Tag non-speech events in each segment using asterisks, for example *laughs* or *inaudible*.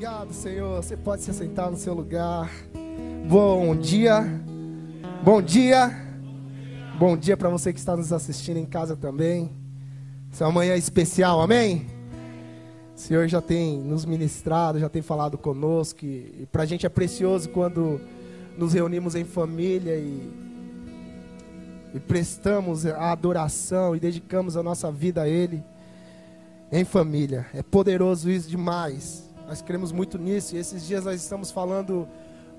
Obrigado, Senhor. Você pode se sentar no seu lugar. Bom dia. Bom dia. Bom dia para você que está nos assistindo em casa também. Essa é uma manhã especial, amém? O Senhor já tem nos ministrado, já tem falado conosco. E, e para a gente é precioso quando nos reunimos em família e, e prestamos a adoração e dedicamos a nossa vida a Ele em família. É poderoso isso demais. Nós cremos muito nisso. E esses dias nós estamos falando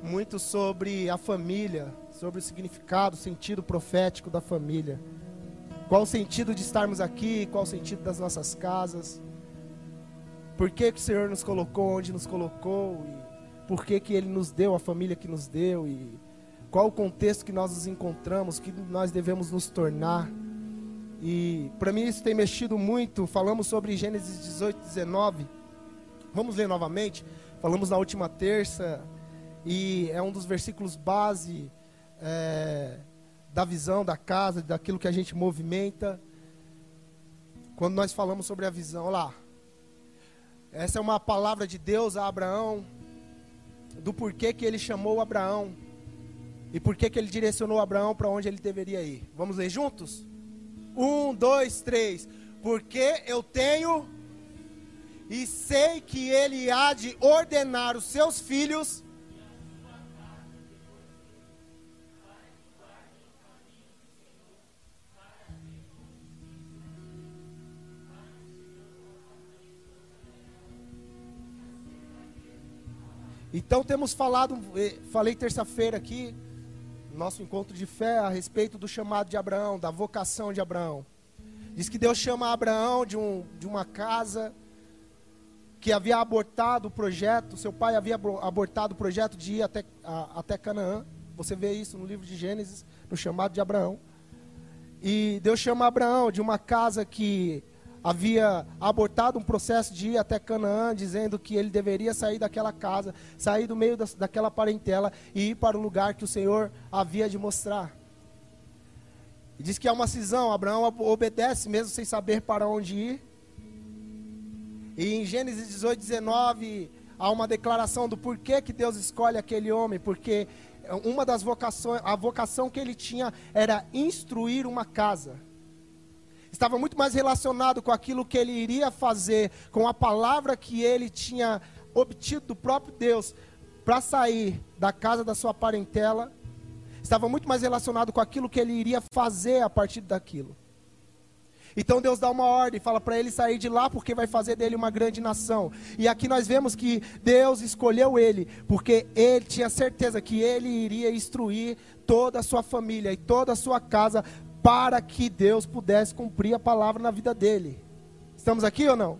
muito sobre a família, sobre o significado, o sentido profético da família. Qual o sentido de estarmos aqui? Qual o sentido das nossas casas? Por que, que o Senhor nos colocou onde nos colocou? E por que, que Ele nos deu a família que nos deu? E qual o contexto que nós nos encontramos? Que nós devemos nos tornar? E para mim isso tem mexido muito. Falamos sobre Gênesis 18, 19 Vamos ler novamente. Falamos na última terça e é um dos versículos base é, da visão da casa, daquilo que a gente movimenta. Quando nós falamos sobre a visão, olha lá. Essa é uma palavra de Deus a Abraão, do porquê que ele chamou Abraão e porquê que ele direcionou Abraão para onde ele deveria ir. Vamos ler juntos? Um, dois, três. Porque eu tenho e sei que ele há de ordenar os seus filhos Então temos falado, eh, falei terça-feira aqui, nosso encontro de fé a respeito do chamado de Abraão, da vocação de Abraão. Diz que Deus chama Abraão de, um, de uma casa que havia abortado o projeto, seu pai havia abortado o projeto de ir até, a, até Canaã. Você vê isso no livro de Gênesis, no chamado de Abraão. E Deus chama Abraão de uma casa que havia abortado um processo de ir até Canaã, dizendo que ele deveria sair daquela casa, sair do meio da, daquela parentela e ir para o lugar que o Senhor havia de mostrar. E diz que há uma cisão, Abraão obedece mesmo sem saber para onde ir. E em Gênesis 18, 19, há uma declaração do porquê que Deus escolhe aquele homem, porque uma das vocações, a vocação que ele tinha era instruir uma casa. Estava muito mais relacionado com aquilo que ele iria fazer, com a palavra que ele tinha obtido do próprio Deus para sair da casa da sua parentela. Estava muito mais relacionado com aquilo que ele iria fazer a partir daquilo. Então Deus dá uma ordem, fala para ele sair de lá porque vai fazer dele uma grande nação. E aqui nós vemos que Deus escolheu ele porque ele tinha certeza que ele iria instruir toda a sua família e toda a sua casa para que Deus pudesse cumprir a palavra na vida dele. Estamos aqui ou não?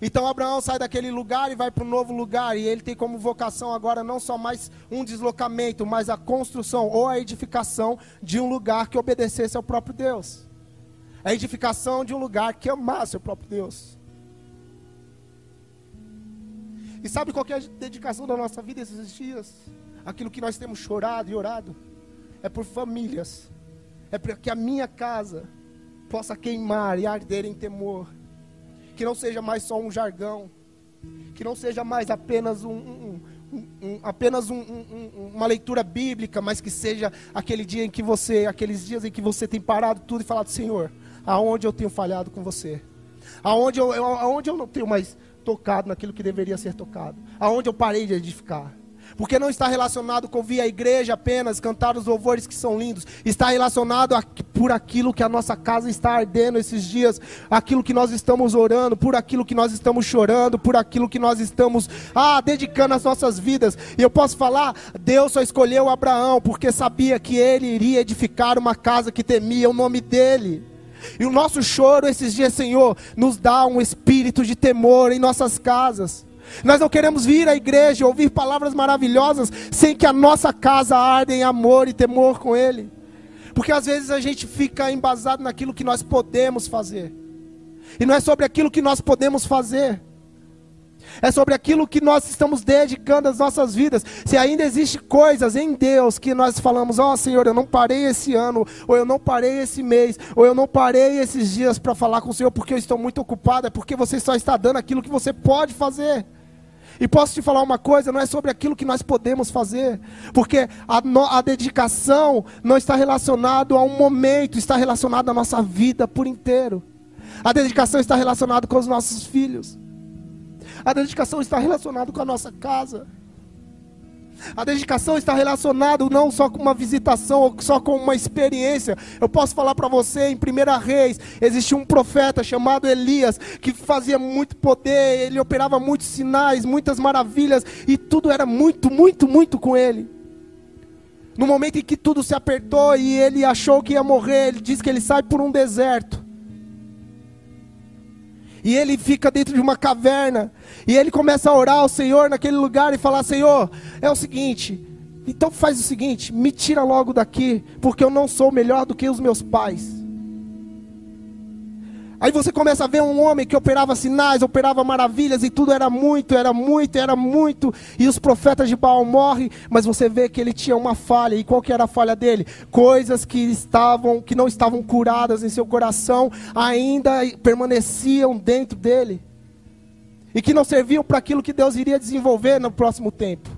Então Abraão sai daquele lugar e vai para um novo lugar, e ele tem como vocação agora não só mais um deslocamento, mas a construção ou a edificação de um lugar que obedecesse ao próprio Deus a edificação de um lugar que amasse o próprio Deus. E sabe qual é a dedicação da nossa vida esses dias? Aquilo que nós temos chorado e orado é por famílias, é para que a minha casa possa queimar e arder em temor, que não seja mais só um jargão, que não seja mais apenas um, um, um, apenas uma leitura bíblica, mas que seja aquele dia em que você, aqueles dias em que você tem parado tudo e falado, Senhor, aonde eu tenho falhado com você, aonde eu, aonde eu não tenho mais tocado naquilo que deveria ser tocado, aonde eu parei de edificar. Porque não está relacionado com vir à igreja apenas, cantar os louvores que são lindos. Está relacionado a, por aquilo que a nossa casa está ardendo esses dias, aquilo que nós estamos orando, por aquilo que nós estamos chorando, por aquilo que nós estamos ah, dedicando as nossas vidas. E eu posso falar, Deus só escolheu Abraão porque sabia que ele iria edificar uma casa que temia o nome dele. E o nosso choro esses dias, Senhor, nos dá um espírito de temor em nossas casas. Nós não queremos vir à igreja ouvir palavras maravilhosas sem que a nossa casa arde em amor e temor com Ele. Porque às vezes a gente fica embasado naquilo que nós podemos fazer. E não é sobre aquilo que nós podemos fazer é sobre aquilo que nós estamos dedicando as nossas vidas. Se ainda existe coisas em Deus que nós falamos, ó oh, Senhor, eu não parei esse ano, ou eu não parei esse mês, ou eu não parei esses dias para falar com o Senhor porque eu estou muito ocupado, é porque você só está dando aquilo que você pode fazer. E posso te falar uma coisa: não é sobre aquilo que nós podemos fazer, porque a, no, a dedicação não está relacionado a um momento, está relacionado à nossa vida por inteiro. A dedicação está relacionada com os nossos filhos. A dedicação está relacionada com a nossa casa. A dedicação está relacionada não só com uma visitação ou só com uma experiência. Eu posso falar para você, em Primeira Reis, existia um profeta chamado Elias, que fazia muito poder, ele operava muitos sinais, muitas maravilhas, e tudo era muito, muito, muito com ele. No momento em que tudo se apertou e ele achou que ia morrer, ele diz que ele sai por um deserto. E ele fica dentro de uma caverna. E ele começa a orar ao Senhor naquele lugar e falar: Senhor, é o seguinte. Então faz o seguinte: me tira logo daqui, porque eu não sou melhor do que os meus pais. Aí você começa a ver um homem que operava sinais, operava maravilhas e tudo era muito, era muito, era muito. E os profetas de Baal morrem, mas você vê que ele tinha uma falha. E qual que era a falha dele? Coisas que estavam, que não estavam curadas em seu coração, ainda permaneciam dentro dele. E que não serviam para aquilo que Deus iria desenvolver no próximo tempo.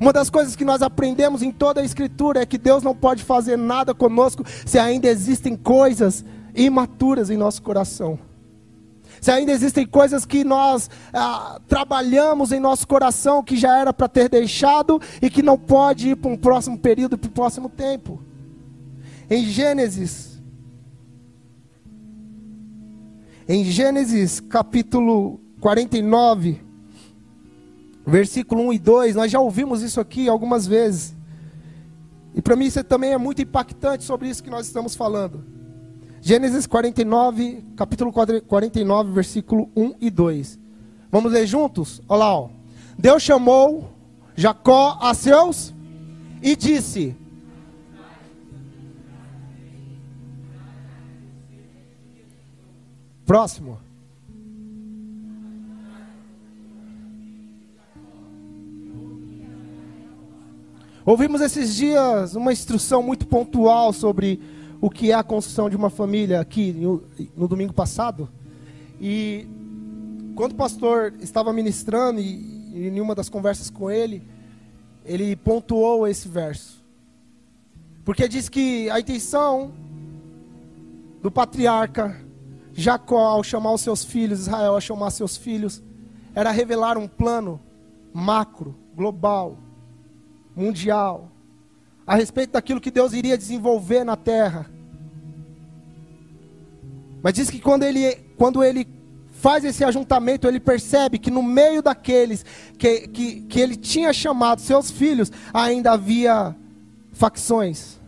Uma das coisas que nós aprendemos em toda a Escritura é que Deus não pode fazer nada conosco se ainda existem coisas imaturas em nosso coração. Se ainda existem coisas que nós ah, trabalhamos em nosso coração que já era para ter deixado e que não pode ir para um próximo período, para o próximo tempo. Em Gênesis, em Gênesis capítulo 49, versículo 1 e 2, nós já ouvimos isso aqui algumas vezes. E para mim isso também é muito impactante sobre isso que nós estamos falando. Gênesis 49, capítulo 49, versículo 1 e 2. Vamos ler juntos? Olha lá, ó. Deus chamou Jacó a seus e disse: Próximo. Ouvimos esses dias uma instrução muito pontual sobre o que é a construção de uma família aqui no, no domingo passado. E quando o pastor estava ministrando, e, e em uma das conversas com ele, ele pontuou esse verso. Porque diz que a intenção do patriarca Jacó, ao chamar os seus filhos, Israel, ao chamar seus filhos, era revelar um plano macro, global, mundial, a respeito daquilo que Deus iria desenvolver na terra. Mas diz que quando ele, quando ele faz esse ajuntamento, ele percebe que no meio daqueles que, que, que ele tinha chamado seus filhos, ainda havia facções,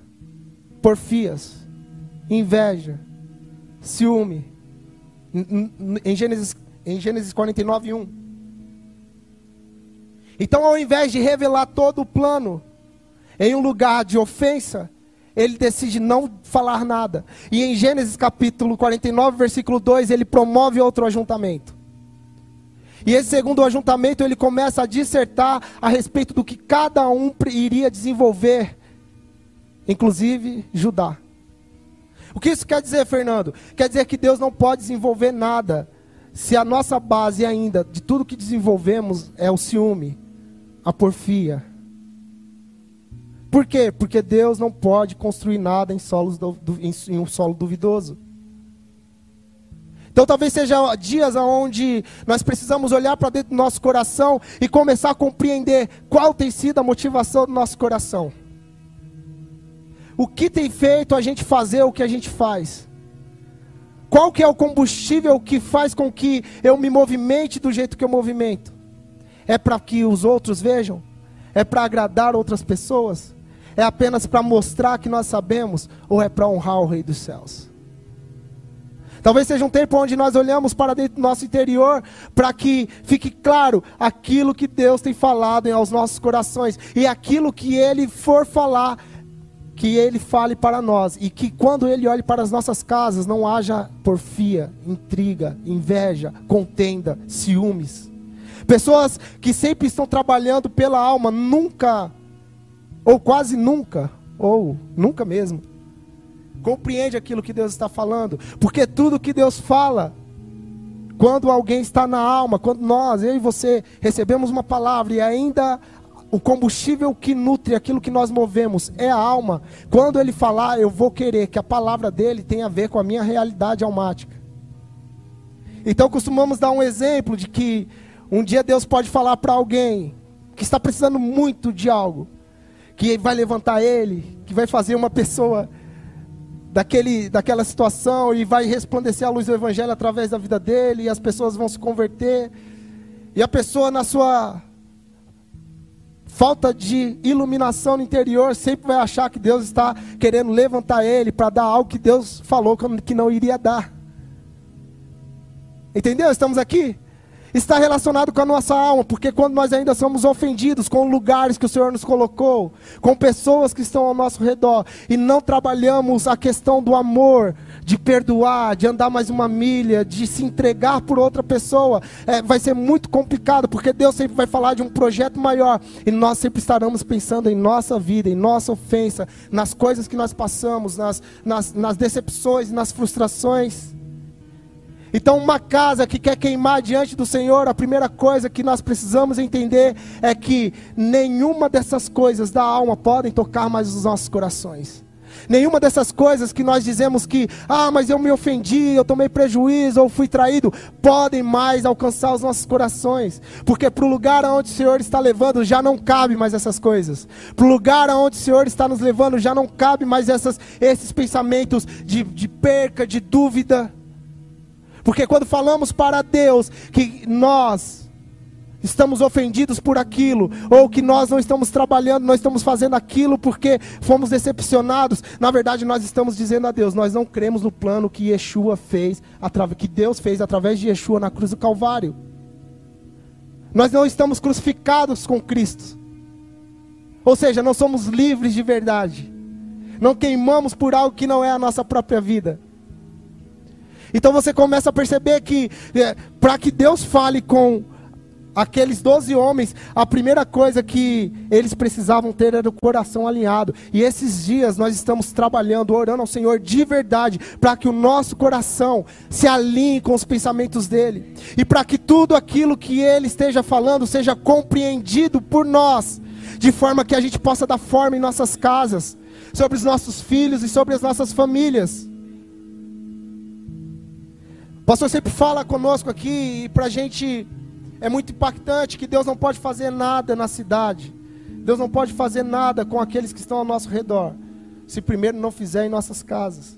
porfias, inveja, ciúme. Em Gênesis, em Gênesis 49, 1. Então, ao invés de revelar todo o plano, em um lugar de ofensa, ele decide não falar nada. E em Gênesis capítulo 49, versículo 2, ele promove outro ajuntamento. E esse segundo ajuntamento, ele começa a dissertar a respeito do que cada um iria desenvolver, inclusive Judá. O que isso quer dizer, Fernando? Quer dizer que Deus não pode desenvolver nada se a nossa base ainda de tudo que desenvolvemos é o ciúme, a porfia, por quê? Porque Deus não pode construir nada em, solos do, em, em um solo duvidoso. Então talvez seja dias onde nós precisamos olhar para dentro do nosso coração e começar a compreender qual tem sido a motivação do nosso coração. O que tem feito a gente fazer o que a gente faz? Qual que é o combustível que faz com que eu me movimente do jeito que eu movimento? É para que os outros vejam? É para agradar outras pessoas? É apenas para mostrar que nós sabemos ou é para honrar o Rei dos céus? Talvez seja um tempo onde nós olhamos para dentro do nosso interior para que fique claro aquilo que Deus tem falado aos nossos corações e aquilo que Ele for falar, que Ele fale para nós e que quando Ele olhe para as nossas casas não haja porfia, intriga, inveja, contenda, ciúmes. Pessoas que sempre estão trabalhando pela alma, nunca ou quase nunca, ou nunca mesmo, compreende aquilo que Deus está falando, porque tudo que Deus fala quando alguém está na alma, quando nós, eu e você, recebemos uma palavra e ainda o combustível que nutre aquilo que nós movemos é a alma. Quando ele falar, eu vou querer que a palavra dele tenha a ver com a minha realidade almática. Então costumamos dar um exemplo de que um dia Deus pode falar para alguém que está precisando muito de algo, que vai levantar ele, que vai fazer uma pessoa daquele, daquela situação e vai resplandecer a luz do Evangelho através da vida dele, e as pessoas vão se converter. E a pessoa, na sua falta de iluminação no interior, sempre vai achar que Deus está querendo levantar ele para dar algo que Deus falou que não iria dar. Entendeu? Estamos aqui? Está relacionado com a nossa alma, porque quando nós ainda somos ofendidos com lugares que o Senhor nos colocou, com pessoas que estão ao nosso redor, e não trabalhamos a questão do amor, de perdoar, de andar mais uma milha, de se entregar por outra pessoa, é, vai ser muito complicado, porque Deus sempre vai falar de um projeto maior, e nós sempre estaremos pensando em nossa vida, em nossa ofensa, nas coisas que nós passamos, nas, nas, nas decepções, nas frustrações. Então, uma casa que quer queimar diante do Senhor, a primeira coisa que nós precisamos entender é que nenhuma dessas coisas da alma podem tocar mais os nossos corações. Nenhuma dessas coisas que nós dizemos que, ah, mas eu me ofendi, eu tomei prejuízo ou fui traído, podem mais alcançar os nossos corações. Porque para o lugar aonde o Senhor está levando já não cabe mais essas coisas. Para o lugar aonde o Senhor está nos levando já não cabe mais essas, esses pensamentos de, de perca, de dúvida. Porque quando falamos para Deus que nós estamos ofendidos por aquilo, ou que nós não estamos trabalhando, nós estamos fazendo aquilo porque fomos decepcionados, na verdade nós estamos dizendo a Deus, nós não cremos no plano que Yeshua fez, que Deus fez através de Yeshua na cruz do Calvário. Nós não estamos crucificados com Cristo. Ou seja, não somos livres de verdade. Não queimamos por algo que não é a nossa própria vida. Então você começa a perceber que, é, para que Deus fale com aqueles doze homens, a primeira coisa que eles precisavam ter era o coração alinhado. E esses dias nós estamos trabalhando, orando ao Senhor de verdade, para que o nosso coração se alinhe com os pensamentos dele. E para que tudo aquilo que ele esteja falando seja compreendido por nós, de forma que a gente possa dar forma em nossas casas, sobre os nossos filhos e sobre as nossas famílias. Pastor sempre fala conosco aqui, e para a gente é muito impactante que Deus não pode fazer nada na cidade. Deus não pode fazer nada com aqueles que estão ao nosso redor, se primeiro não fizer em nossas casas.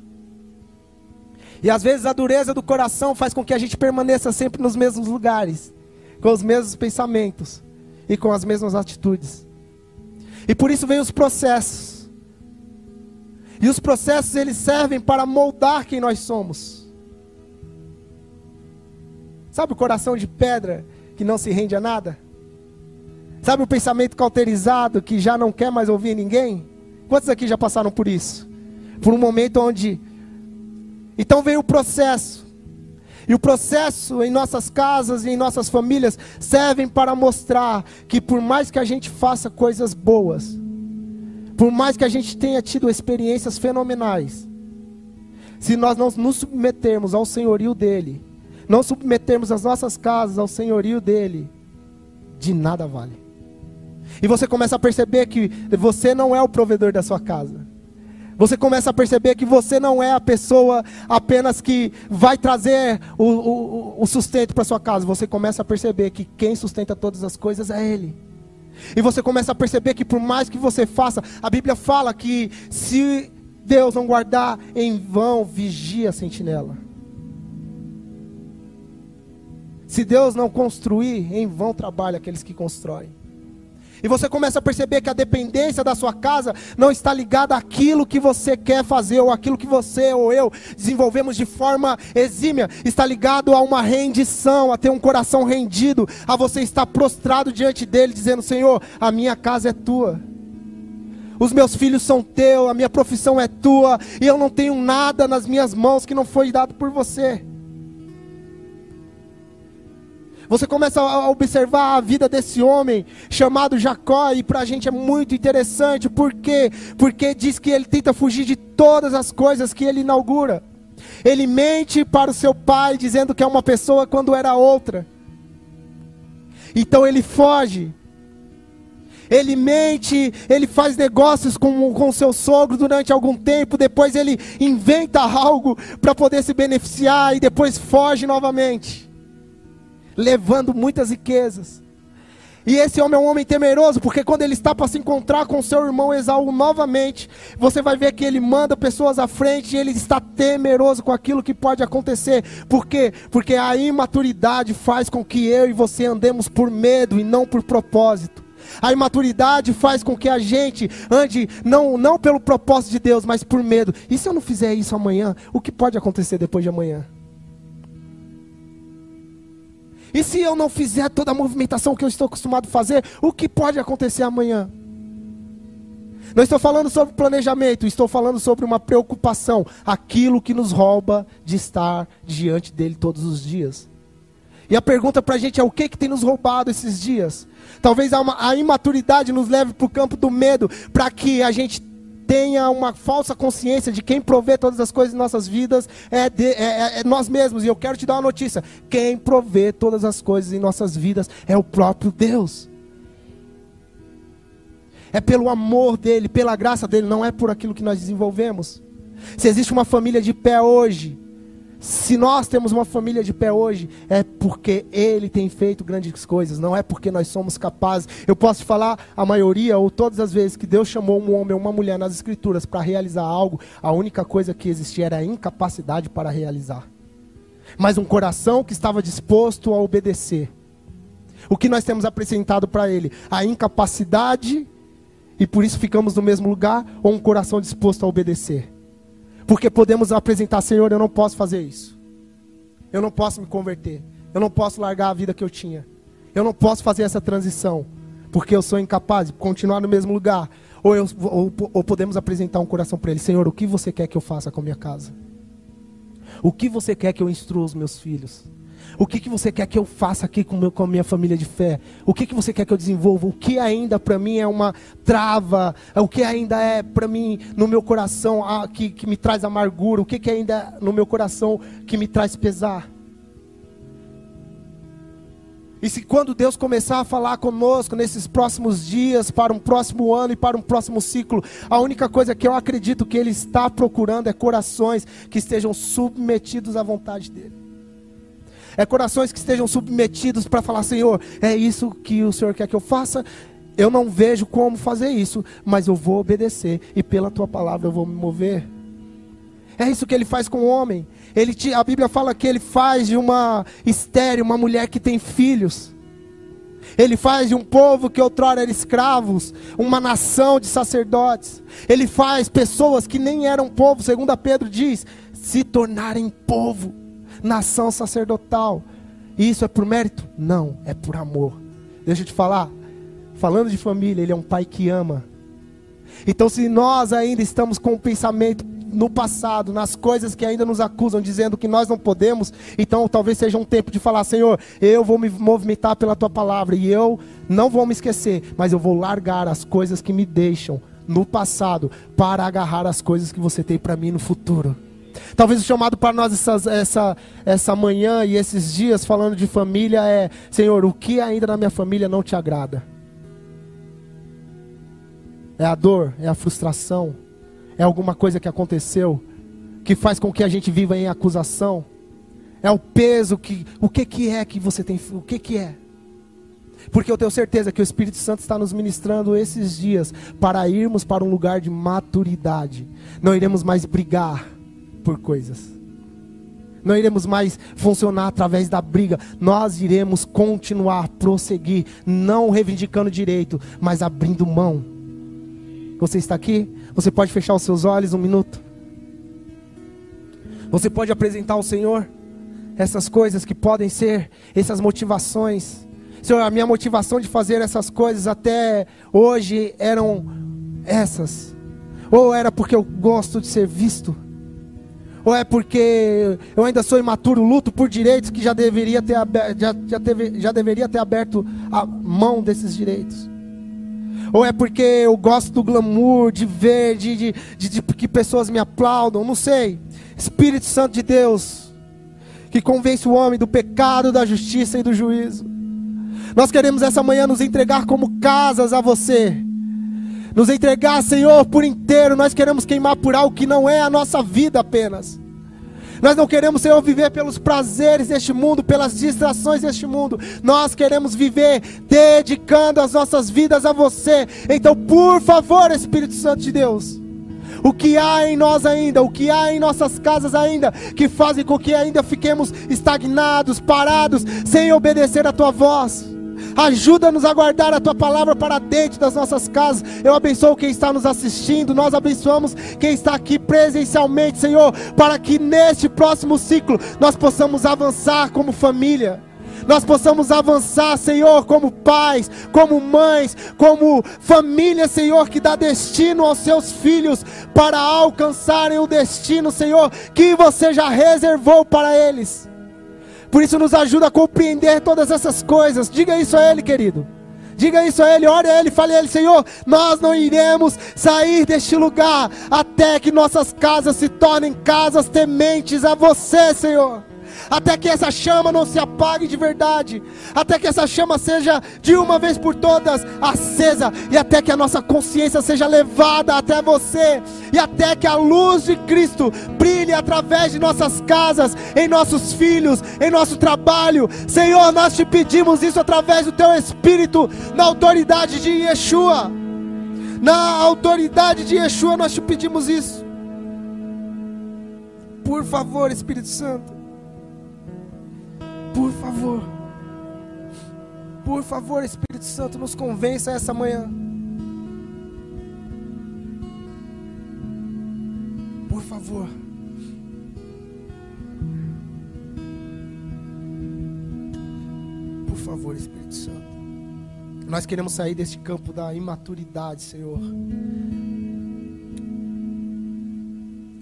E às vezes a dureza do coração faz com que a gente permaneça sempre nos mesmos lugares, com os mesmos pensamentos e com as mesmas atitudes. E por isso vem os processos. E os processos eles servem para moldar quem nós somos. Sabe o coração de pedra que não se rende a nada? Sabe o pensamento cauterizado que já não quer mais ouvir ninguém? Quantos aqui já passaram por isso? Por um momento onde. Então veio o processo. E o processo em nossas casas e em nossas famílias servem para mostrar que por mais que a gente faça coisas boas, por mais que a gente tenha tido experiências fenomenais, se nós não nos submetermos ao senhorio dele, não submetermos as nossas casas ao senhorio dele, de nada vale. E você começa a perceber que você não é o provedor da sua casa. Você começa a perceber que você não é a pessoa apenas que vai trazer o, o, o sustento para sua casa. Você começa a perceber que quem sustenta todas as coisas é Ele. E você começa a perceber que por mais que você faça, a Bíblia fala que se Deus não guardar, em vão vigia a sentinela. Se Deus não construir, em vão trabalha aqueles que constroem. E você começa a perceber que a dependência da sua casa não está ligada àquilo que você quer fazer, ou aquilo que você ou eu desenvolvemos de forma exímia. Está ligado a uma rendição, a ter um coração rendido, a você estar prostrado diante dele, dizendo: Senhor, a minha casa é tua. Os meus filhos são teus, a minha profissão é tua, e eu não tenho nada nas minhas mãos que não foi dado por você. Você começa a observar a vida desse homem chamado Jacó, e para a gente é muito interessante, por quê? Porque diz que ele tenta fugir de todas as coisas que ele inaugura. Ele mente para o seu pai, dizendo que é uma pessoa quando era outra. Então ele foge. Ele mente, ele faz negócios com o seu sogro durante algum tempo, depois ele inventa *laughs* algo para poder se beneficiar e depois foge novamente, levando muitas riquezas. E esse homem é um homem temeroso, porque quando ele está para se encontrar com seu irmão Esaú novamente, você vai ver que ele manda pessoas à frente e ele está temeroso com aquilo que pode acontecer. Por quê? Porque a imaturidade faz com que eu e você andemos por medo e não por propósito. A imaturidade faz com que a gente ande não, não pelo propósito de Deus, mas por medo. E se eu não fizer isso amanhã, o que pode acontecer depois de amanhã? E se eu não fizer toda a movimentação que eu estou acostumado a fazer, o que pode acontecer amanhã? Não estou falando sobre planejamento, estou falando sobre uma preocupação, aquilo que nos rouba de estar diante dele todos os dias. E a pergunta para a gente é: o que, que tem nos roubado esses dias? Talvez a, a imaturidade nos leve para o campo do medo, para que a gente tenha uma falsa consciência de quem provê todas as coisas em nossas vidas é, de, é, é, é, nós mesmos. E eu quero te dar uma notícia: quem provê todas as coisas em nossas vidas é o próprio Deus. É pelo amor dele, pela graça dele, não é por aquilo que nós desenvolvemos. Se existe uma família de pé hoje, se nós temos uma família de pé hoje, é porque Ele tem feito grandes coisas, não é porque nós somos capazes. Eu posso falar, a maioria ou todas as vezes que Deus chamou um homem ou uma mulher nas Escrituras para realizar algo, a única coisa que existia era a incapacidade para realizar. Mas um coração que estava disposto a obedecer. O que nós temos apresentado para Ele? A incapacidade, e por isso ficamos no mesmo lugar, ou um coração disposto a obedecer? Porque podemos apresentar, Senhor, eu não posso fazer isso. Eu não posso me converter. Eu não posso largar a vida que eu tinha. Eu não posso fazer essa transição. Porque eu sou incapaz de continuar no mesmo lugar. Ou, eu, ou, ou podemos apresentar um coração para Ele: Senhor, o que você quer que eu faça com a minha casa? O que você quer que eu instrua os meus filhos? O que, que você quer que eu faça aqui com, meu, com a minha família de fé? O que, que você quer que eu desenvolva? O que ainda para mim é uma trava? O que ainda é para mim no meu coração ah, que, que me traz amargura? O que, que ainda é no meu coração que me traz pesar? E se quando Deus começar a falar conosco nesses próximos dias, para um próximo ano e para um próximo ciclo, a única coisa que eu acredito que Ele está procurando é corações que estejam submetidos à vontade dEle. É corações que estejam submetidos para falar: Senhor, é isso que o Senhor quer que eu faça. Eu não vejo como fazer isso, mas eu vou obedecer e pela tua palavra eu vou me mover. É isso que ele faz com o homem. Ele, a Bíblia fala que ele faz de uma estéreo uma mulher que tem filhos. Ele faz de um povo que outrora era escravos, uma nação de sacerdotes. Ele faz pessoas que nem eram povo, segundo Pedro diz, se tornarem povo nação sacerdotal. E isso é por mérito? Não, é por amor. Deixa eu te falar, falando de família, ele é um pai que ama. Então, se nós ainda estamos com o pensamento no passado, nas coisas que ainda nos acusam, dizendo que nós não podemos, então talvez seja um tempo de falar: Senhor, eu vou me movimentar pela tua palavra e eu não vou me esquecer, mas eu vou largar as coisas que me deixam no passado para agarrar as coisas que você tem para mim no futuro. Talvez o chamado para nós essas, essa, essa manhã e esses dias falando de família é: Senhor, o que ainda na minha família não te agrada? É a dor, é a frustração, é alguma coisa que aconteceu que faz com que a gente viva em acusação? É o peso que o que que é que você tem, o que que é? Porque eu tenho certeza que o Espírito Santo está nos ministrando esses dias para irmos para um lugar de maturidade. Não iremos mais brigar, por coisas. Não iremos mais funcionar através da briga. Nós iremos continuar, prosseguir, não reivindicando direito, mas abrindo mão. Você está aqui? Você pode fechar os seus olhos um minuto? Você pode apresentar ao Senhor essas coisas que podem ser, essas motivações. Senhor, a minha motivação de fazer essas coisas até hoje eram essas. Ou era porque eu gosto de ser visto ou é porque eu ainda sou imaturo, luto por direitos que já deveria ter, já, já, teve, já deveria ter aberto a mão desses direitos? Ou é porque eu gosto do glamour, de ver, de, de, de, de que pessoas me aplaudam, não sei. Espírito Santo de Deus, que convence o homem do pecado, da justiça e do juízo. Nós queremos essa manhã nos entregar como casas a você. Nos entregar, Senhor, por inteiro. Nós queremos queimar por algo que não é a nossa vida apenas. Nós não queremos, Senhor, viver pelos prazeres deste mundo, pelas distrações deste mundo. Nós queremos viver dedicando as nossas vidas a você. Então, por favor, Espírito Santo de Deus, o que há em nós ainda, o que há em nossas casas ainda, que fazem com que ainda fiquemos estagnados, parados, sem obedecer a tua voz. Ajuda-nos a guardar a tua palavra para dentro das nossas casas. Eu abençoo quem está nos assistindo, nós abençoamos quem está aqui presencialmente, Senhor, para que neste próximo ciclo nós possamos avançar como família nós possamos avançar, Senhor, como pais, como mães, como família, Senhor, que dá destino aos seus filhos para alcançarem o destino, Senhor, que você já reservou para eles. Por isso, nos ajuda a compreender todas essas coisas. Diga isso a Ele, querido. Diga isso a Ele, ore a Ele, fale a Ele, Senhor, nós não iremos sair deste lugar até que nossas casas se tornem casas tementes a você, Senhor até que essa chama não se apague de verdade, até que essa chama seja de uma vez por todas acesa, e até que a nossa consciência seja levada até você, e até que a luz de Cristo brilhe através de nossas casas, em nossos filhos, em nosso trabalho. Senhor, nós te pedimos isso através do teu Espírito, na autoridade de Yeshua. Na autoridade de Yeshua, nós te pedimos isso. Por favor, Espírito Santo. Por favor. Por favor, Espírito Santo, nos convença essa manhã. Por favor. Por favor, Espírito Santo. Nós queremos sair deste campo da imaturidade, Senhor.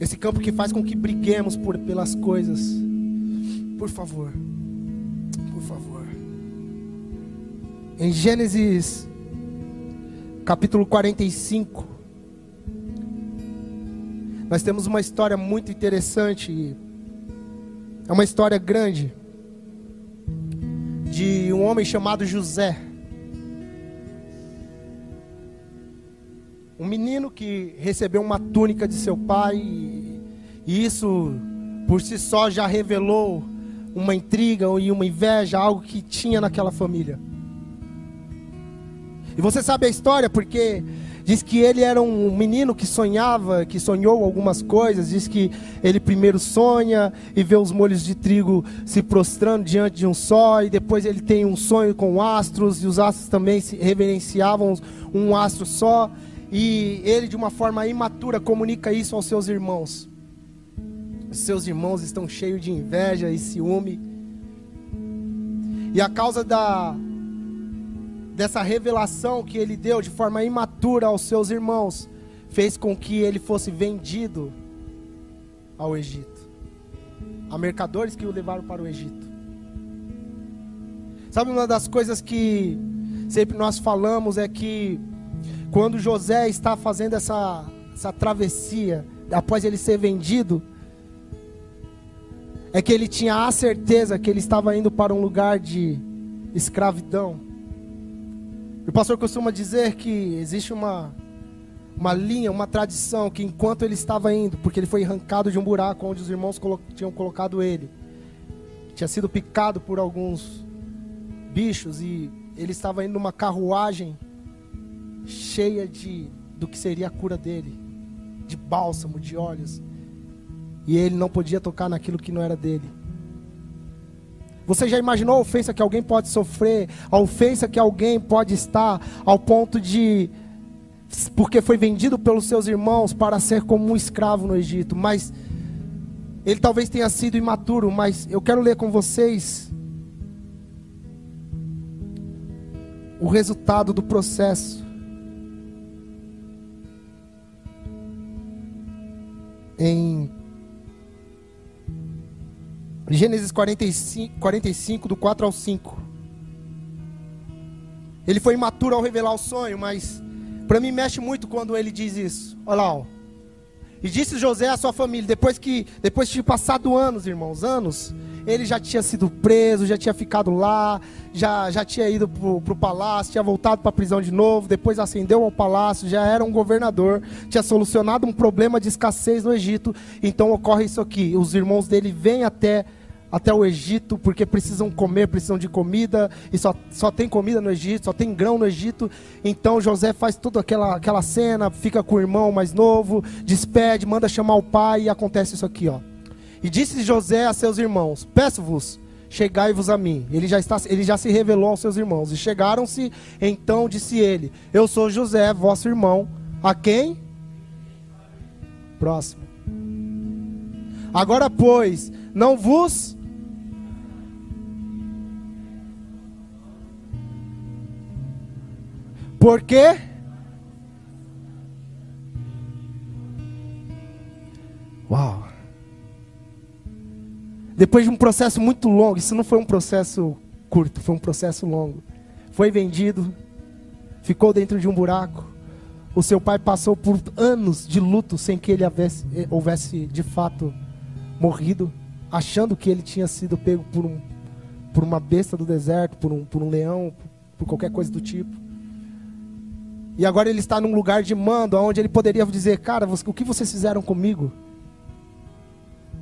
Esse campo que faz com que briguemos por, pelas coisas. Por favor. Em Gênesis capítulo 45, nós temos uma história muito interessante. É uma história grande de um homem chamado José. Um menino que recebeu uma túnica de seu pai, e isso por si só já revelou uma intriga e uma inveja, algo que tinha naquela família. E você sabe a história porque diz que ele era um menino que sonhava, que sonhou algumas coisas. Diz que ele primeiro sonha e vê os molhos de trigo se prostrando diante de um sol, e depois ele tem um sonho com astros, e os astros também se reverenciavam um astro só. E ele, de uma forma imatura, comunica isso aos seus irmãos. Os seus irmãos estão cheios de inveja e ciúme. E a causa da dessa revelação que ele deu de forma imatura aos seus irmãos, fez com que ele fosse vendido ao Egito. A mercadores que o levaram para o Egito. Sabe uma das coisas que sempre nós falamos é que quando José está fazendo essa, essa travessia, após ele ser vendido, é que ele tinha a certeza que ele estava indo para um lugar de escravidão. O pastor costuma dizer que existe uma, uma linha, uma tradição, que enquanto ele estava indo, porque ele foi arrancado de um buraco onde os irmãos colo tinham colocado ele, tinha sido picado por alguns bichos e ele estava indo numa carruagem cheia de do que seria a cura dele, de bálsamo, de óleos. E ele não podia tocar naquilo que não era dele. Você já imaginou a ofensa que alguém pode sofrer? A ofensa que alguém pode estar ao ponto de. Porque foi vendido pelos seus irmãos para ser como um escravo no Egito. Mas ele talvez tenha sido imaturo. Mas eu quero ler com vocês o resultado do processo. Em Gênesis 45, 45, do 4 ao 5. Ele foi imaturo ao revelar o sonho, mas para mim mexe muito quando ele diz isso. Olha lá, ó. E disse José à sua família, depois que depois de passado anos, irmãos, anos, ele já tinha sido preso, já tinha ficado lá, já, já tinha ido para o palácio, tinha voltado para a prisão de novo, depois ascendeu ao palácio, já era um governador, tinha solucionado um problema de escassez no Egito. Então ocorre isso aqui: os irmãos dele vêm até até o Egito, porque precisam comer, precisam de comida, e só, só tem comida no Egito, só tem grão no Egito. Então José faz toda aquela, aquela cena, fica com o irmão mais novo, despede, manda chamar o pai, e acontece isso aqui, ó. E disse José a seus irmãos: Peço-vos, chegai-vos a mim. Ele já, está, ele já se revelou aos seus irmãos. E chegaram-se, então disse ele: Eu sou José, vosso irmão. A quem? Próximo. Agora, pois, não vos. Por quê? Uau. Depois de um processo muito longo, isso não foi um processo curto, foi um processo longo. Foi vendido, ficou dentro de um buraco. O seu pai passou por anos de luto sem que ele houvesse, eh, houvesse de fato morrido, achando que ele tinha sido pego por, um, por uma besta do deserto, por um, por um leão, por qualquer coisa do tipo. E agora ele está num lugar de mando, onde ele poderia dizer: Cara, o que vocês fizeram comigo?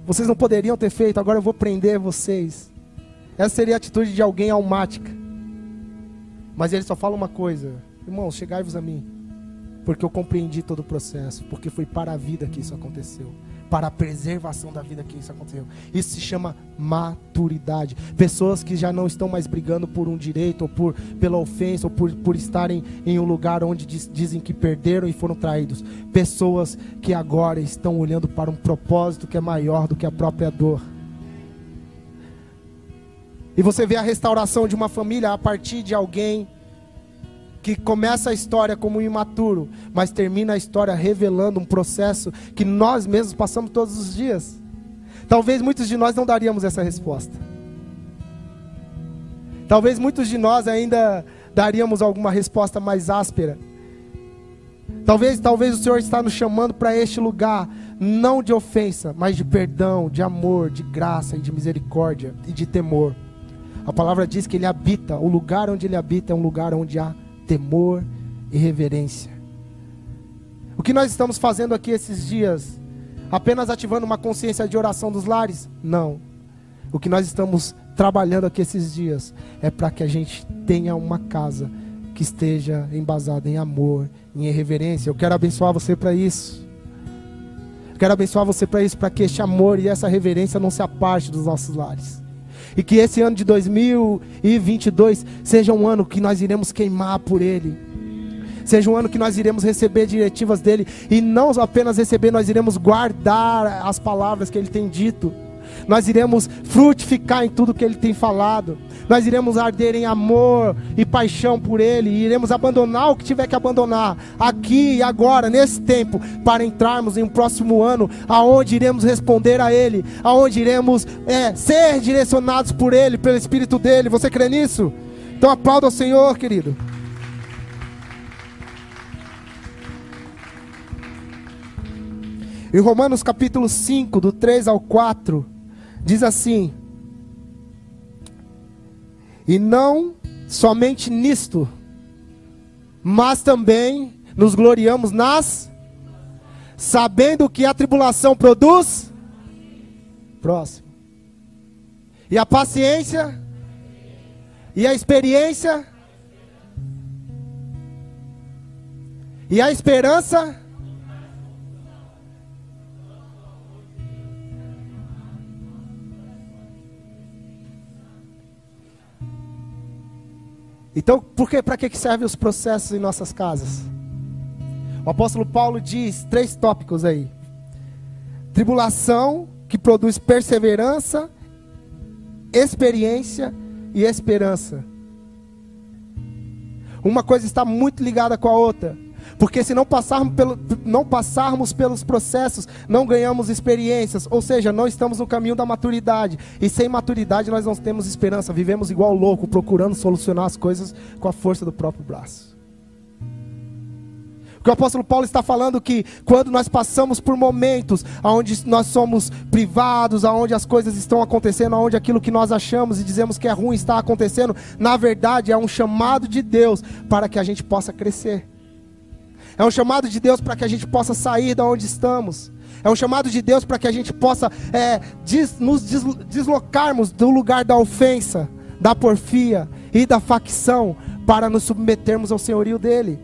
Vocês não poderiam ter feito, agora eu vou prender vocês. Essa seria a atitude de alguém almática. Mas ele só fala uma coisa: Irmãos, chegai-vos a mim. Porque eu compreendi todo o processo. Porque foi para a vida que isso aconteceu para a preservação da vida que isso aconteceu. Isso se chama maturidade. Pessoas que já não estão mais brigando por um direito, ou por, pela ofensa, ou por, por estarem em um lugar onde diz, dizem que perderam e foram traídos. Pessoas que agora estão olhando para um propósito que é maior do que a própria dor. E você vê a restauração de uma família a partir de alguém que começa a história como imaturo, mas termina a história revelando um processo que nós mesmos passamos todos os dias. Talvez muitos de nós não daríamos essa resposta. Talvez muitos de nós ainda daríamos alguma resposta mais áspera. Talvez, talvez o Senhor está nos chamando para este lugar, não de ofensa, mas de perdão, de amor, de graça e de misericórdia e de temor. A palavra diz que ele habita, o lugar onde ele habita é um lugar onde há temor e reverência. O que nós estamos fazendo aqui esses dias? Apenas ativando uma consciência de oração dos lares? Não. O que nós estamos trabalhando aqui esses dias é para que a gente tenha uma casa que esteja embasada em amor, em reverência. Eu quero abençoar você para isso. Eu quero abençoar você para isso, para que este amor e essa reverência não se aparte dos nossos lares. E que esse ano de 2022 seja um ano que nós iremos queimar por Ele. Seja um ano que nós iremos receber diretivas dele. E não apenas receber, nós iremos guardar as palavras que Ele tem dito. Nós iremos frutificar em tudo que Ele tem falado nós iremos arder em amor e paixão por Ele, e iremos abandonar o que tiver que abandonar, aqui e agora, nesse tempo, para entrarmos em um próximo ano, aonde iremos responder a Ele, aonde iremos é, ser direcionados por Ele, pelo Espírito dEle. Você crê nisso? Então aplauda ao Senhor, querido. Em Romanos capítulo 5, do 3 ao 4, diz assim: e não somente nisto, mas também nos gloriamos nas sabendo que a tribulação produz próximo. E a paciência e a experiência e a esperança Então, por que, para que servem os processos em nossas casas? O apóstolo Paulo diz três tópicos aí: tribulação, que produz perseverança, experiência e esperança. Uma coisa está muito ligada com a outra. Porque se não passarmos, pelo, não passarmos pelos processos, não ganhamos experiências, ou seja, não estamos no caminho da maturidade. E sem maturidade nós não temos esperança, vivemos igual louco, procurando solucionar as coisas com a força do próprio braço. O apóstolo Paulo está falando que quando nós passamos por momentos onde nós somos privados, onde as coisas estão acontecendo, onde aquilo que nós achamos e dizemos que é ruim está acontecendo, na verdade é um chamado de Deus para que a gente possa crescer. É um chamado de Deus para que a gente possa sair da onde estamos. É um chamado de Deus para que a gente possa é, des, nos deslocarmos do lugar da ofensa, da porfia e da facção para nos submetermos ao senhorio dele.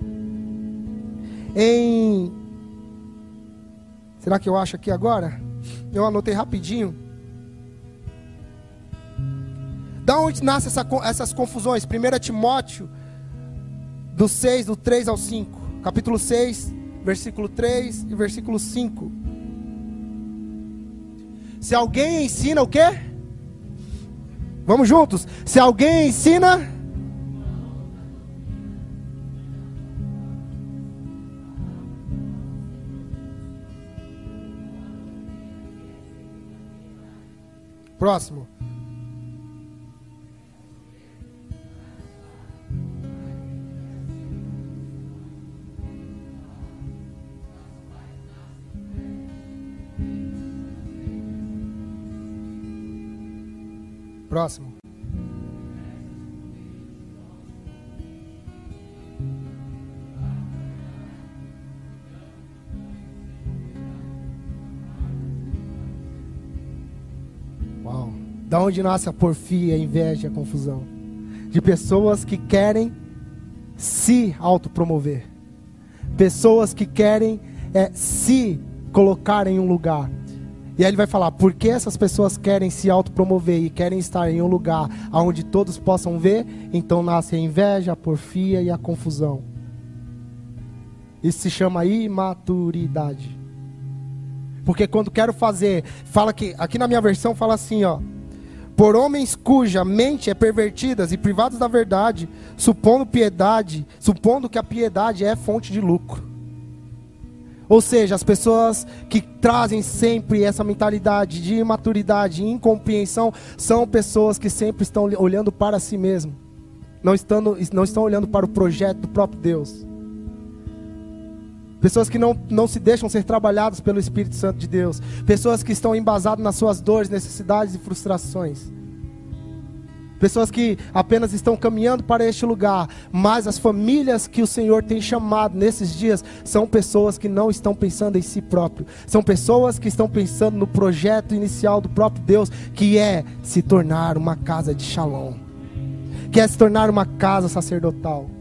Em Será que eu acho aqui agora? Eu anotei rapidinho. Da onde nascem essa, essas confusões? 1 Timóteo, do 6, do 3 ao 5. Capítulo 6, versículo 3 e versículo 5. Se alguém ensina o quê? Vamos juntos. Se alguém ensina. Próximo. Próximo. Uau. Da onde nasce a porfia, a inveja, a confusão? De pessoas que querem se autopromover. Pessoas que querem é, se colocar em um lugar. E aí ele vai falar: por que essas pessoas querem se autopromover e querem estar em um lugar onde todos possam ver? Então nasce a inveja, a porfia e a confusão. Isso se chama imaturidade. Porque quando quero fazer, fala que aqui na minha versão fala assim, ó: por homens cuja mente é pervertida e privados da verdade, supondo piedade, supondo que a piedade é fonte de lucro. Ou seja, as pessoas que trazem sempre essa mentalidade de imaturidade, de incompreensão, são pessoas que sempre estão olhando para si mesmo, não, estando, não estão olhando para o projeto do próprio Deus. Pessoas que não, não se deixam ser trabalhadas pelo Espírito Santo de Deus. Pessoas que estão embasadas nas suas dores, necessidades e frustrações. Pessoas que apenas estão caminhando para este lugar, mas as famílias que o Senhor tem chamado nesses dias são pessoas que não estão pensando em si próprio. São pessoas que estão pensando no projeto inicial do próprio Deus, que é se tornar uma casa de Shalom. Que é se tornar uma casa sacerdotal.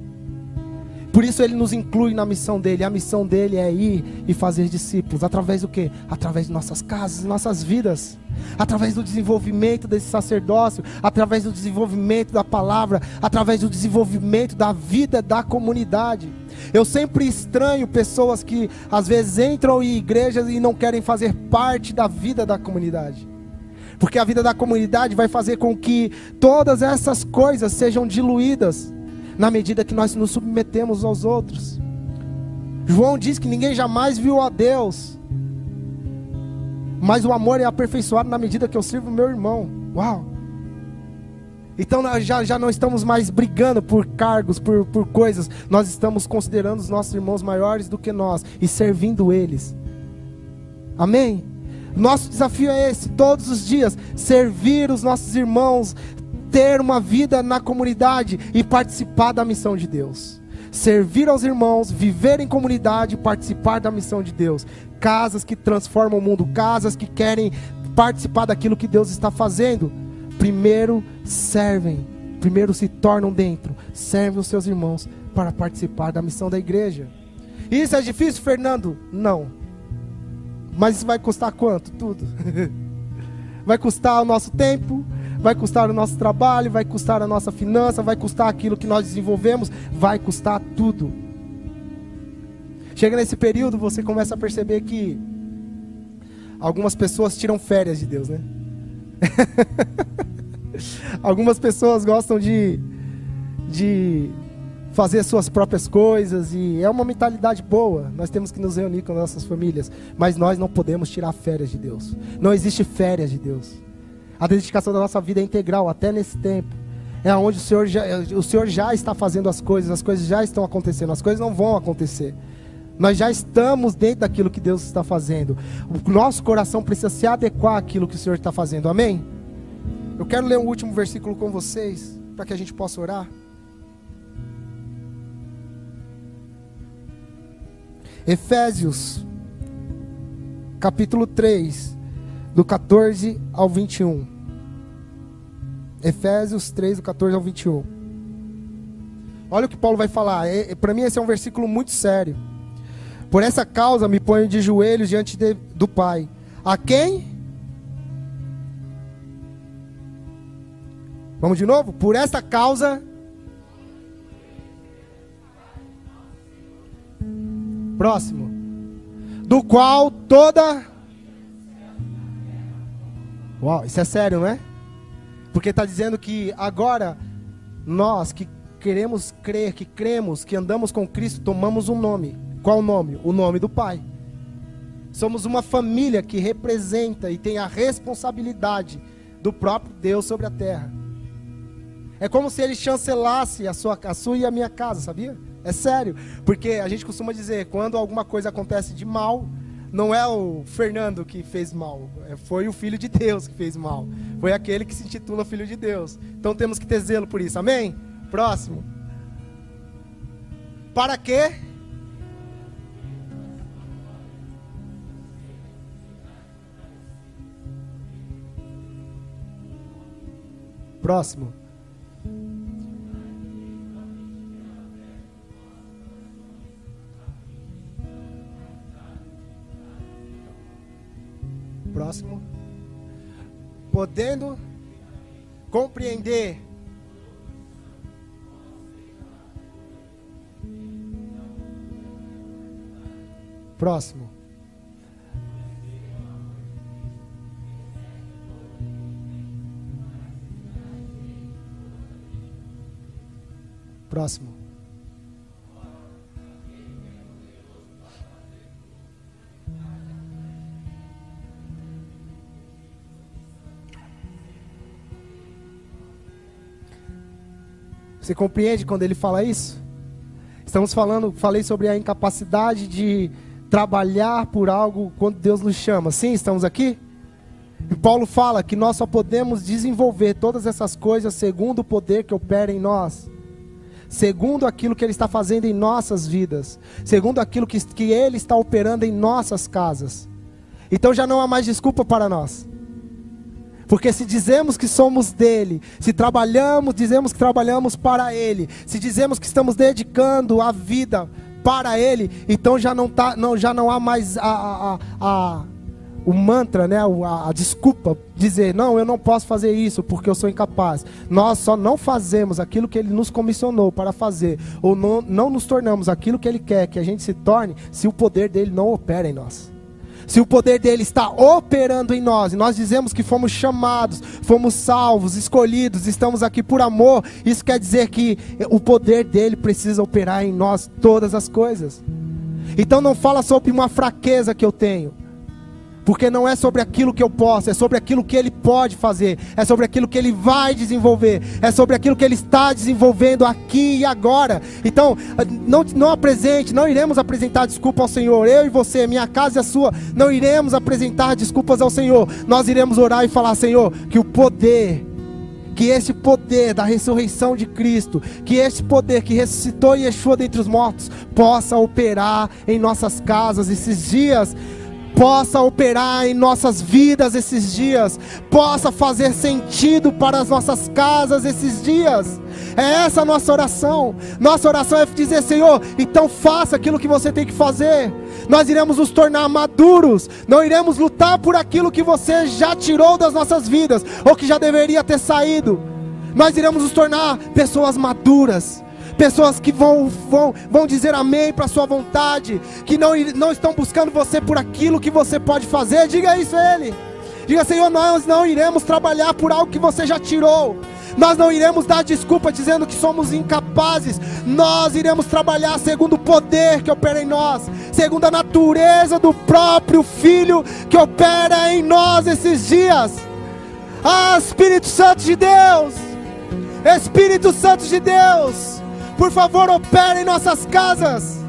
Por isso ele nos inclui na missão dele. A missão dele é ir e fazer discípulos. Através do que? Através de nossas casas, nossas vidas. Através do desenvolvimento desse sacerdócio. Através do desenvolvimento da palavra. Através do desenvolvimento da vida da comunidade. Eu sempre estranho pessoas que às vezes entram em igrejas e não querem fazer parte da vida da comunidade. Porque a vida da comunidade vai fazer com que todas essas coisas sejam diluídas na medida que nós nos submetemos aos outros. João diz que ninguém jamais viu a Deus, mas o amor é aperfeiçoado na medida que eu sirvo meu irmão. Uau! Então já, já não estamos mais brigando por cargos, por, por coisas, nós estamos considerando os nossos irmãos maiores do que nós e servindo eles. Amém? Nosso desafio é esse, todos os dias, servir os nossos irmãos, ter uma vida na comunidade e participar da missão de Deus. Servir aos irmãos, viver em comunidade, participar da missão de Deus. Casas que transformam o mundo, casas que querem participar daquilo que Deus está fazendo. Primeiro servem, primeiro se tornam dentro, servem os seus irmãos para participar da missão da igreja. Isso é difícil, Fernando? Não. Mas isso vai custar quanto? Tudo. *laughs* vai custar o nosso tempo, vai custar o nosso trabalho, vai custar a nossa finança, vai custar aquilo que nós desenvolvemos, vai custar tudo. Chega nesse período, você começa a perceber que algumas pessoas tiram férias de Deus, né? *laughs* algumas pessoas gostam de, de fazer suas próprias coisas e é uma mentalidade boa. Nós temos que nos reunir com nossas famílias, mas nós não podemos tirar férias de Deus. Não existe férias de Deus. A dedicação da nossa vida é integral, até nesse tempo. É onde o Senhor, já, o Senhor já está fazendo as coisas, as coisas já estão acontecendo, as coisas não vão acontecer. Nós já estamos dentro daquilo que Deus está fazendo. O nosso coração precisa se adequar àquilo que o Senhor está fazendo. Amém? Eu quero ler um último versículo com vocês, para que a gente possa orar. Efésios, capítulo 3, do 14 ao 21. Efésios 3, do 14 ao 21. Olha o que Paulo vai falar. É, é para mim, esse é um versículo muito sério. Por essa causa me ponho de joelhos diante de, do Pai. A quem? Vamos de novo? Por essa causa. Próximo. Do qual toda. Uau, isso é sério, não é? Porque está dizendo que agora nós que queremos crer, que cremos, que andamos com Cristo, tomamos um nome. Qual nome? O nome do Pai. Somos uma família que representa e tem a responsabilidade do próprio Deus sobre a terra. É como se ele chancelasse a sua, a sua e a minha casa, sabia? É sério. Porque a gente costuma dizer, quando alguma coisa acontece de mal, não é o Fernando que fez mal, é, foi o Filho de Deus que fez mal. Foi aquele que se intitula Filho de Deus. Então temos que ter zelo por isso. Amém? Próximo. Para quê? Próximo. Próximo. Podendo compreender. Próximo. Próximo. Você compreende quando ele fala isso? Estamos falando, falei sobre a incapacidade de trabalhar por algo quando Deus nos chama. Sim, estamos aqui? E Paulo fala que nós só podemos desenvolver todas essas coisas segundo o poder que opera em nós segundo aquilo que Ele está fazendo em nossas vidas, segundo aquilo que, que Ele está operando em nossas casas. Então já não há mais desculpa para nós. Porque se dizemos que somos dele, se trabalhamos, dizemos que trabalhamos para ele, se dizemos que estamos dedicando a vida para ele, então já não, tá, não, já não há mais a, a, a, o mantra, né, a, a, desculpa, dizer, não, eu não posso fazer isso porque eu sou incapaz. Nós só não fazemos aquilo que Ele nos comissionou para fazer, ou não, não nos tornamos aquilo que Ele quer que a gente se torne, se o poder dele não opera em nós. Se o poder dele está operando em nós, e nós dizemos que fomos chamados, fomos salvos, escolhidos, estamos aqui por amor, isso quer dizer que o poder dele precisa operar em nós todas as coisas. Então não fala sobre uma fraqueza que eu tenho. Porque não é sobre aquilo que eu posso, é sobre aquilo que ele pode fazer, é sobre aquilo que ele vai desenvolver, é sobre aquilo que ele está desenvolvendo aqui e agora. Então, não, não apresente, não iremos apresentar desculpa ao Senhor, eu e você, minha casa e a sua, não iremos apresentar desculpas ao Senhor, nós iremos orar e falar: Senhor, que o poder que esse poder da ressurreição de Cristo, que esse poder que ressuscitou Yeshua dentre os mortos, possa operar em nossas casas esses dias possa operar em nossas vidas esses dias, possa fazer sentido para as nossas casas esses dias. É essa a nossa oração. Nossa oração é dizer, Senhor, então faça aquilo que você tem que fazer. Nós iremos nos tornar maduros, não iremos lutar por aquilo que você já tirou das nossas vidas, ou que já deveria ter saído. Nós iremos nos tornar pessoas maduras, pessoas que vão, vão, vão dizer amém para a sua vontade, que não, não estão buscando você por aquilo que você pode fazer. Diga isso a Ele. Diga, Senhor, nós não iremos trabalhar por algo que você já tirou. Nós não iremos dar desculpa dizendo que somos incapazes. Nós iremos trabalhar segundo o poder que opera em nós, segundo a natureza do próprio Filho que opera em nós esses dias. Ah, Espírito Santo de Deus! Espírito Santo de Deus! Por favor, opere em nossas casas.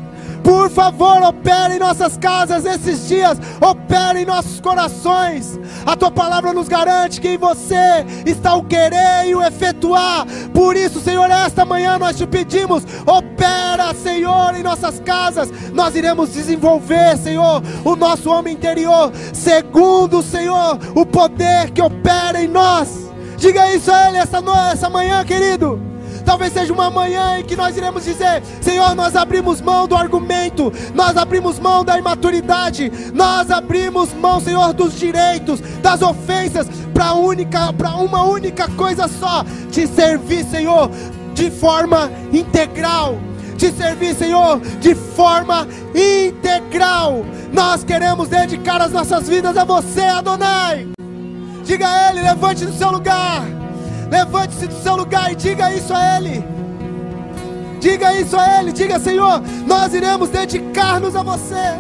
Por favor, opera em nossas casas esses dias, opera em nossos corações. A tua palavra nos garante que em você está o querer e o efetuar. Por isso, Senhor, esta manhã nós te pedimos, opera, Senhor, em nossas casas. Nós iremos desenvolver, Senhor, o nosso homem interior, segundo, Senhor, o poder que opera em nós. Diga isso a Ele essa, essa manhã, querido. Talvez seja uma manhã em que nós iremos dizer: Senhor, nós abrimos mão do argumento, nós abrimos mão da imaturidade, nós abrimos mão, Senhor, dos direitos, das ofensas, para única, para uma única coisa só: te servir, Senhor, de forma integral. Te servir, Senhor, de forma integral. Nós queremos dedicar as nossas vidas a você, Adonai. Diga a Ele, levante do seu lugar. Levante-se do seu lugar e diga isso a Ele. Diga isso a Ele. Diga, Senhor, nós iremos dedicar-nos a você.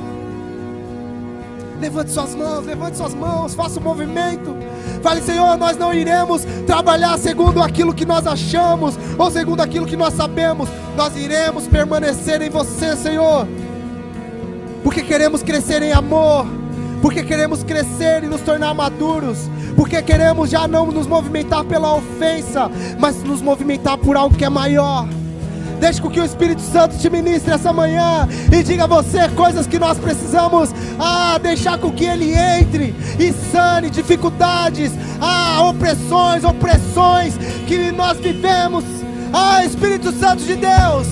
Levante suas mãos, levante suas mãos, faça um movimento. Fale, Senhor, nós não iremos trabalhar segundo aquilo que nós achamos ou segundo aquilo que nós sabemos. Nós iremos permanecer em você, Senhor. Porque queremos crescer em amor, porque queremos crescer e nos tornar maduros, porque queremos já não nos movimentar pela ofensa, mas nos movimentar por algo que é maior. Deixe com que o Espírito Santo te ministre essa manhã e diga a você coisas que nós precisamos ah, deixar com que Ele entre e sane dificuldades, ah, opressões, opressões que nós vivemos. Ah, Espírito Santo de Deus,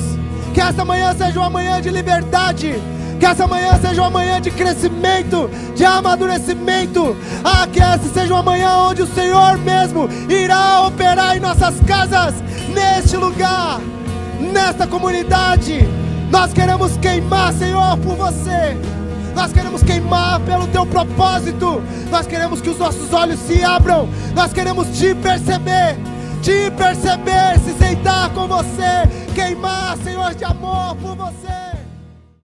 que essa manhã seja uma manhã de liberdade que essa manhã seja uma manhã de crescimento, de amadurecimento. Ah, que essa seja uma manhã onde o Senhor mesmo irá operar em nossas casas, neste lugar, nesta comunidade. Nós queremos queimar, Senhor, por você. Nós queremos queimar pelo teu propósito. Nós queremos que os nossos olhos se abram. Nós queremos te perceber, te perceber, se sentar com você, queimar, Senhor, de amor por você.